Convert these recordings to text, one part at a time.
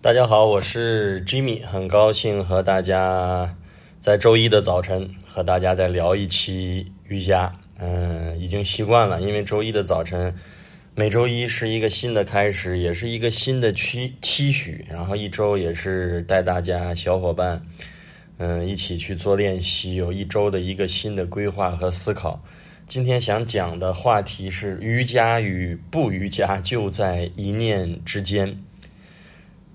大家好，我是 Jimmy，很高兴和大家在周一的早晨和大家再聊一期瑜伽。嗯，已经习惯了，因为周一的早晨，每周一是一个新的开始，也是一个新的期期许。然后一周也是带大家小伙伴，嗯，一起去做练习，有一周的一个新的规划和思考。今天想讲的话题是瑜伽与不瑜伽就在一念之间。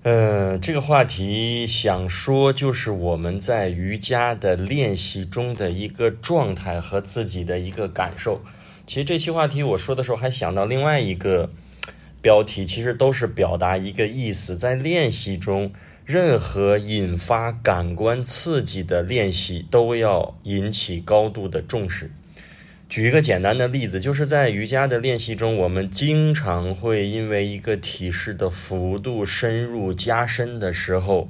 嗯，这个话题想说，就是我们在瑜伽的练习中的一个状态和自己的一个感受。其实这期话题我说的时候，还想到另外一个标题，其实都是表达一个意思：在练习中，任何引发感官刺激的练习都要引起高度的重视。举一个简单的例子，就是在瑜伽的练习中，我们经常会因为一个体式的幅度、深入、加深的时候，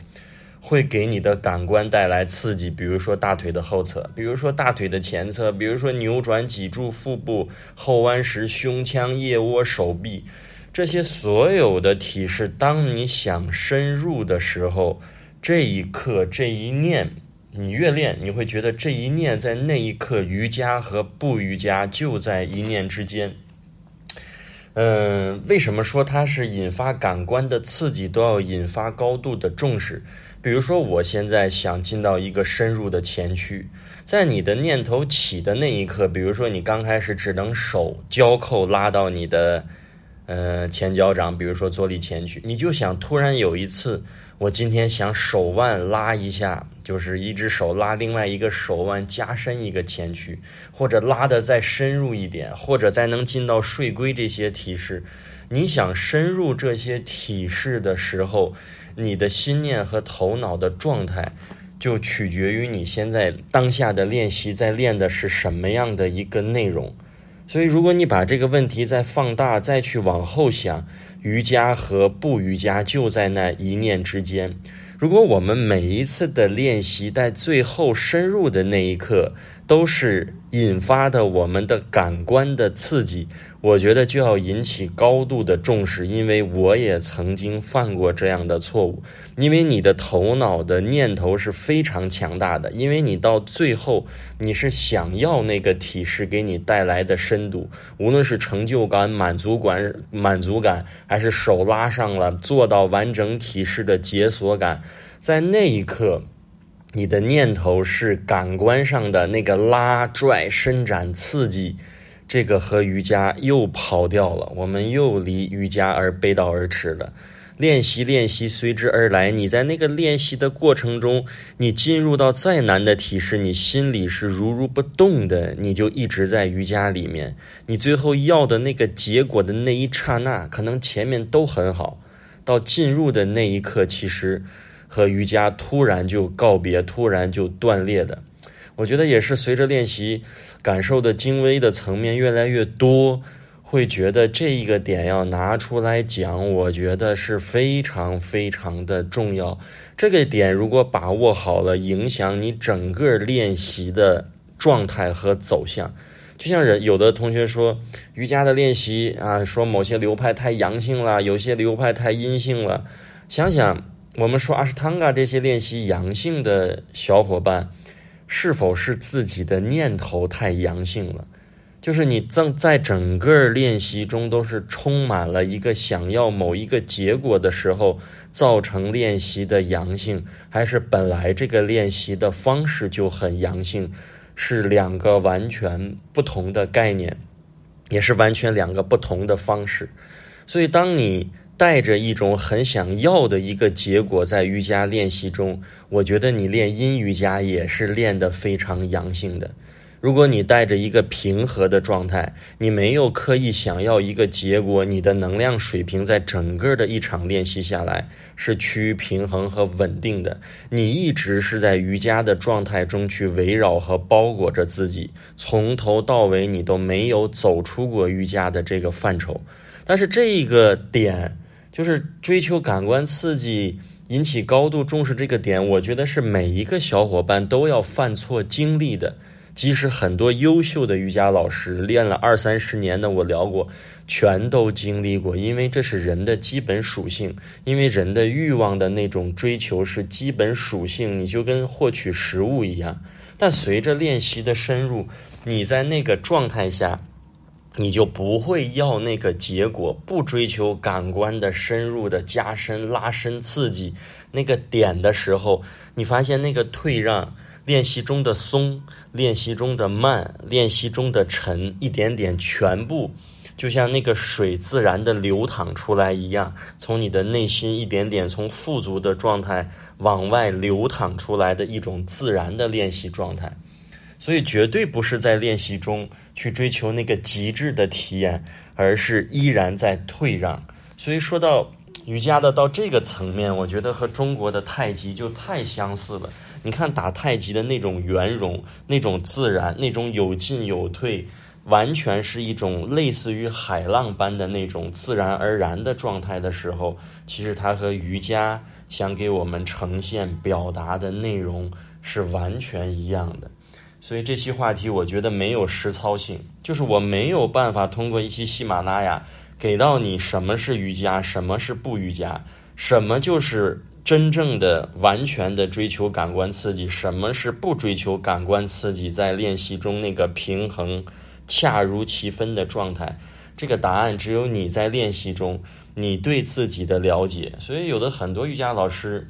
会给你的感官带来刺激。比如说大腿的后侧，比如说大腿的前侧，比如说扭转脊柱、腹部、后弯时、胸腔、腋窝、手臂，这些所有的体式，当你想深入的时候，这一刻，这一念。你越练，你会觉得这一念在那一刻，瑜伽和不瑜伽就在一念之间。嗯，为什么说它是引发感官的刺激都要引发高度的重视？比如说，我现在想进到一个深入的前驱，在你的念头起的那一刻，比如说你刚开始只能手交扣拉到你的呃前脚掌，比如说坐立前屈，你就想突然有一次。我今天想手腕拉一下，就是一只手拉另外一个手腕，加深一个前屈，或者拉的再深入一点，或者再能进到睡龟这些体式。你想深入这些体式的时候，你的心念和头脑的状态，就取决于你现在当下的练习在练的是什么样的一个内容。所以，如果你把这个问题再放大，再去往后想。瑜伽和不瑜伽就在那一念之间。如果我们每一次的练习在最后深入的那一刻，都是引发的我们的感官的刺激。我觉得就要引起高度的重视，因为我也曾经犯过这样的错误。因为你的头脑的念头是非常强大的，因为你到最后你是想要那个体式给你带来的深度，无论是成就感、满足感、满足感，还是手拉上了做到完整体式的解锁感，在那一刻，你的念头是感官上的那个拉、拽、伸展、刺激。这个和瑜伽又跑掉了，我们又离瑜伽而背道而驰了。练习练习随之而来，你在那个练习的过程中，你进入到再难的体式，你心里是如如不动的，你就一直在瑜伽里面。你最后要的那个结果的那一刹那，可能前面都很好，到进入的那一刻，其实和瑜伽突然就告别，突然就断裂的。我觉得也是随着练习，感受的精微的层面越来越多，会觉得这一个点要拿出来讲，我觉得是非常非常的重要。这个点如果把握好了，影响你整个练习的状态和走向。就像人有的同学说，瑜伽的练习啊，说某些流派太阳性了，有些流派太阴性了。想想我们说阿什汤嘎这些练习阳性的小伙伴。是否是自己的念头太阳性了？就是你正在整个练习中都是充满了一个想要某一个结果的时候，造成练习的阳性，还是本来这个练习的方式就很阳性，是两个完全不同的概念，也是完全两个不同的方式。所以当你。带着一种很想要的一个结果，在瑜伽练习中，我觉得你练阴瑜伽也是练得非常阳性的。如果你带着一个平和的状态，你没有刻意想要一个结果，你的能量水平在整个的一场练习下来是趋于平衡和稳定的。你一直是在瑜伽的状态中去围绕和包裹着自己，从头到尾你都没有走出过瑜伽的这个范畴。但是这个点。就是追求感官刺激，引起高度重视这个点，我觉得是每一个小伙伴都要犯错经历的。即使很多优秀的瑜伽老师练了二三十年的，我聊过，全都经历过，因为这是人的基本属性，因为人的欲望的那种追求是基本属性，你就跟获取食物一样。但随着练习的深入，你在那个状态下，你就不会要那个结果，不追求感官的深入的加深、拉伸、刺激那个点的时候，你发现那个退让。练习中的松，练习中的慢，练习中的沉，一点点，全部就像那个水自然的流淌出来一样，从你的内心一点点从富足的状态往外流淌出来的一种自然的练习状态。所以，绝对不是在练习中去追求那个极致的体验，而是依然在退让。所以说到瑜伽的到这个层面，我觉得和中国的太极就太相似了。你看打太极的那种圆融、那种自然、那种有进有退，完全是一种类似于海浪般的那种自然而然的状态的时候，其实它和瑜伽想给我们呈现、表达的内容是完全一样的。所以这期话题我觉得没有实操性，就是我没有办法通过一期喜马拉雅给到你什么是瑜伽，什么是不瑜伽，什么就是。真正的、完全的追求感官刺激，什么是不追求感官刺激？在练习中那个平衡、恰如其分的状态，这个答案只有你在练习中，你对自己的了解。所以，有的很多瑜伽老师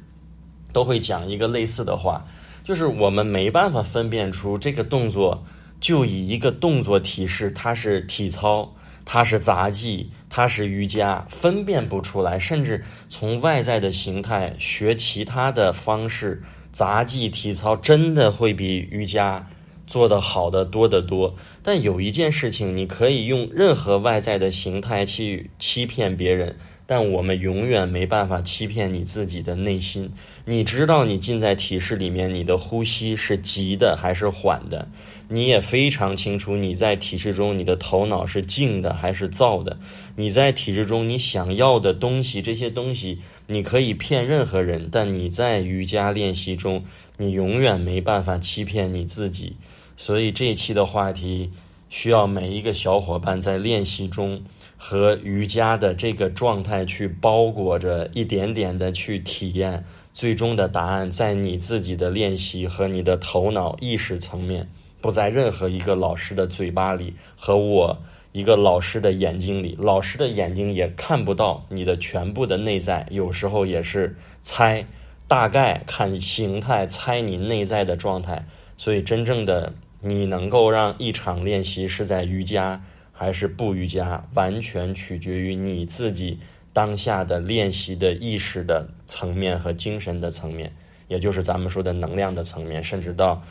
都会讲一个类似的话，就是我们没办法分辨出这个动作，就以一个动作提示它是体操。它是杂技，它是瑜伽，分辨不出来。甚至从外在的形态学其他的方式，杂技、体操真的会比瑜伽做得好的多得多。但有一件事情，你可以用任何外在的形态去欺骗别人。但我们永远没办法欺骗你自己的内心。你知道你浸在体式里面，你的呼吸是急的还是缓的？你也非常清楚你在体式中，你的头脑是静的还是躁的？你在体制中，你想要的东西，这些东西你可以骗任何人，但你在瑜伽练习中，你永远没办法欺骗你自己。所以这一期的话题，需要每一个小伙伴在练习中。和瑜伽的这个状态去包裹着，一点点的去体验，最终的答案在你自己的练习和你的头脑意识层面，不在任何一个老师的嘴巴里和我一个老师的眼睛里。老师的眼睛也看不到你的全部的内在，有时候也是猜，大概看形态猜你内在的状态。所以，真正的你能够让一场练习是在瑜伽。还是不瑜伽，完全取决于你自己当下的练习的意识的层面和精神的层面，也就是咱们说的能量的层面，甚至到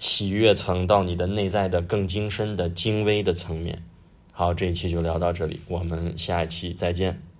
喜悦层，到你的内在的更精深的精微的层面。好，这一期就聊到这里，我们下一期再见。